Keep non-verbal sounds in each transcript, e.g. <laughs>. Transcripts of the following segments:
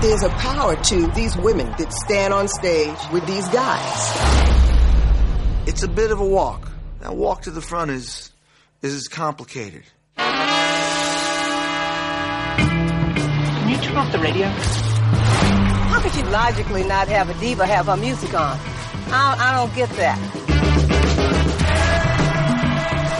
There's a power to these women that stand on stage with these guys. It's a bit of a walk. That walk to the front is is complicated. Can you turn off the radio? How could you logically not have a diva have her music on? I, I don't get that.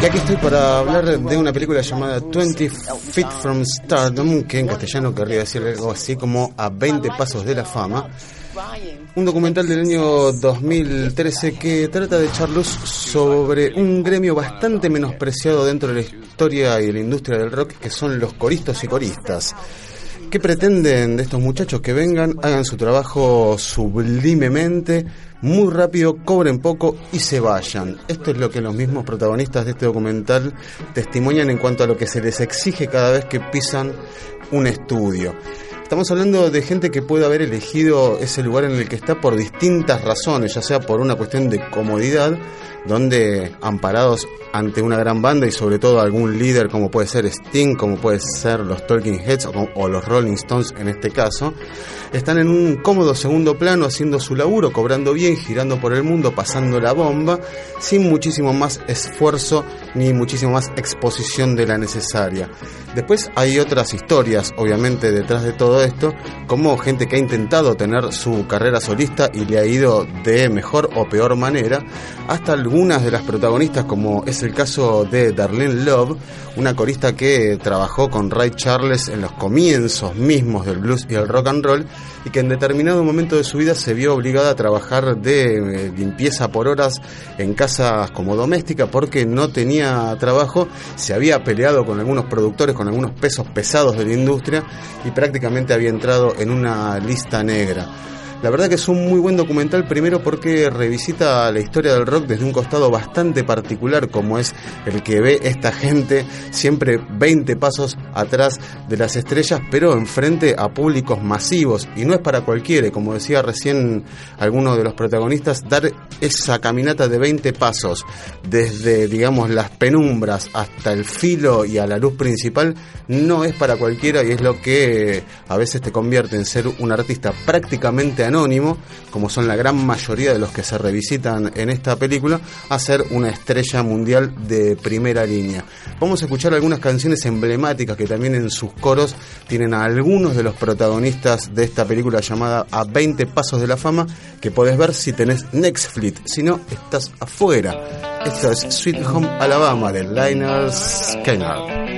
Y aquí estoy para hablar de una película llamada 20 Feet from Stardom, que en castellano querría decir algo así como A 20 Pasos de la Fama. Un documental del año 2013 que trata de echar luz sobre un gremio bastante menospreciado dentro de la historia y la industria del rock, que son los coristas y coristas. ¿Qué pretenden de estos muchachos que vengan, hagan su trabajo sublimemente, muy rápido, cobren poco y se vayan? Esto es lo que los mismos protagonistas de este documental testimonian en cuanto a lo que se les exige cada vez que pisan un estudio. Estamos hablando de gente que puede haber elegido ese lugar en el que está por distintas razones, ya sea por una cuestión de comodidad, donde amparados ante una gran banda y sobre todo algún líder como puede ser Sting, como puede ser los Talking Heads o, los Rolling Stones en este caso, están en un cómodo segundo plano haciendo su laburo, cobrando bien, girando por el mundo, pasando la bomba, sin muchísimo más esfuerzo ni muchísimo más exposición de la necesaria. Después hay otras historias, obviamente, detrás de todo esto, como gente que ha intentado tener su carrera solista y le ha ido de mejor o peor manera, hasta algunas de las protagonistas, como es el caso de Darlene Love, una corista que trabajó con Ray Charles en los comienzos mismos del blues y el rock and roll, y que en determinado momento de su vida se vio obligada a trabajar de eh, limpieza por horas en casas como doméstica porque no tenía trabajo, se había peleado con algunos productores, con algunos pesos pesados de la industria y prácticamente había entrado en una lista negra. La verdad que es un muy buen documental, primero porque revisita la historia del rock desde un costado bastante particular, como es el que ve esta gente siempre 20 pasos atrás de las estrellas, pero enfrente a públicos masivos. Y no es para cualquiera, como decía recién alguno de los protagonistas, dar esa caminata de 20 pasos desde, digamos, las penumbras hasta el filo y a la luz principal, no es para cualquiera y es lo que a veces te convierte en ser un artista prácticamente anónimo, como son la gran mayoría de los que se revisitan en esta película, a ser una estrella mundial de primera línea. Vamos a escuchar algunas canciones emblemáticas que también en sus coros tienen a algunos de los protagonistas de esta película llamada A 20 Pasos de la Fama, que podés ver si tenés Netflix, si no, estás afuera. Esto es Sweet Home Alabama de Lionel Skinner.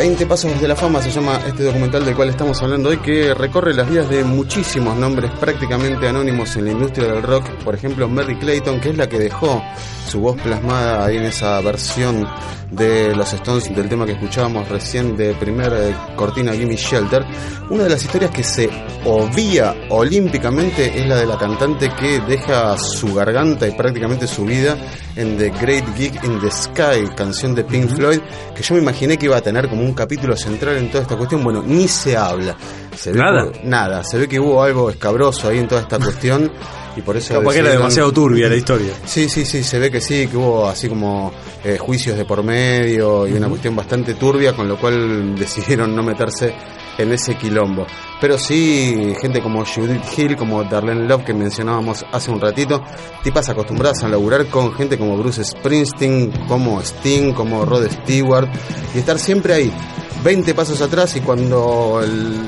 20 pasos de la fama se llama este documental del cual estamos hablando hoy, que recorre las vidas de muchísimos nombres prácticamente anónimos en la industria del rock. Por ejemplo, Mary Clayton, que es la que dejó su voz plasmada ahí en esa versión de los Stones del tema que escuchábamos recién de primer eh, cortina Gimme Shelter. Una de las historias que se obvia olímpicamente es la de la cantante que deja su garganta y prácticamente su vida en The Great Gig in the Sky, canción de Pink Floyd, que yo me imaginé que iba a tener como como un capítulo central en toda esta cuestión. Bueno, ni se habla. Se ve Nada. que- nada. Se ve que hubo algo escabroso ahí en toda esta cuestión y por eso. Capaz que era demasiado turbia la historia. Sí, sí, sí, se ve que sí, que hubo así como eh, juicios de por medio y una cuestión bastante turbia, con lo cual <laughs> decidieron no meterse en ese quilombo. Pero sí, gente como Judith Hill, como Darlene Love, que mencionábamos hace un ratito, tipas acostumbradas a laburar con gente como Bruce Springsteen, como Sting, como Rod Stewart, y estar siempre ahí. 20 pasos atrás y cuando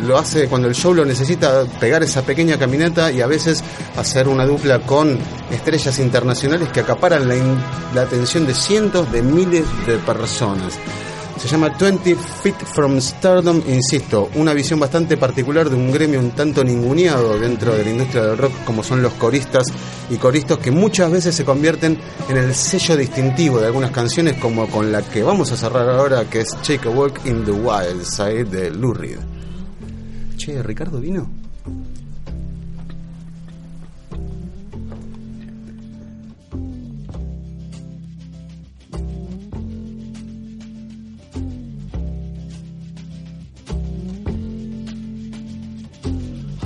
lo hace, cuando el show lo necesita, pegar esa pequeña caminata y a veces hacer una dupla con estrellas internacionales que acaparan la atención de cientos de miles de personas. Se llama 20 Feet from Stardom, insisto, una visión bastante particular de un gremio un tanto ninguneado dentro de la industria del rock como son los coristas y coristas que muchas veces se convierten en el sello distintivo de algunas canciones como con la que vamos a cerrar ahora que es Take a Walk in the Wild Side de Lou Reed. Che, ¿Ricardo vino?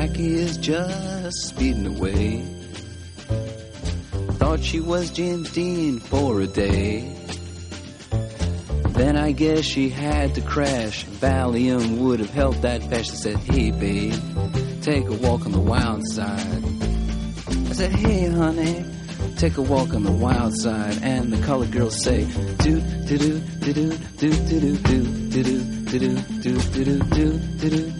Jackie is just speeding away. Thought she was James Dean for a day. Then I guess she had to crash. Valium would have helped that fast. I said, Hey, babe, take a walk on the wild side. I said, Hey, honey, take a walk on the wild side. And the colored girls say, Do, do, do, do, do, do, do, do, do, do, do, do, do, do, do, do, do,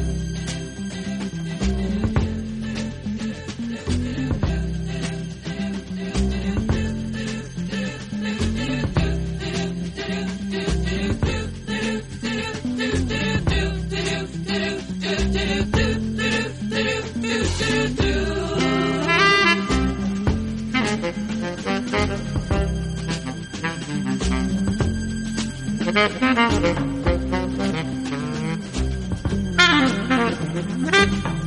Thank you.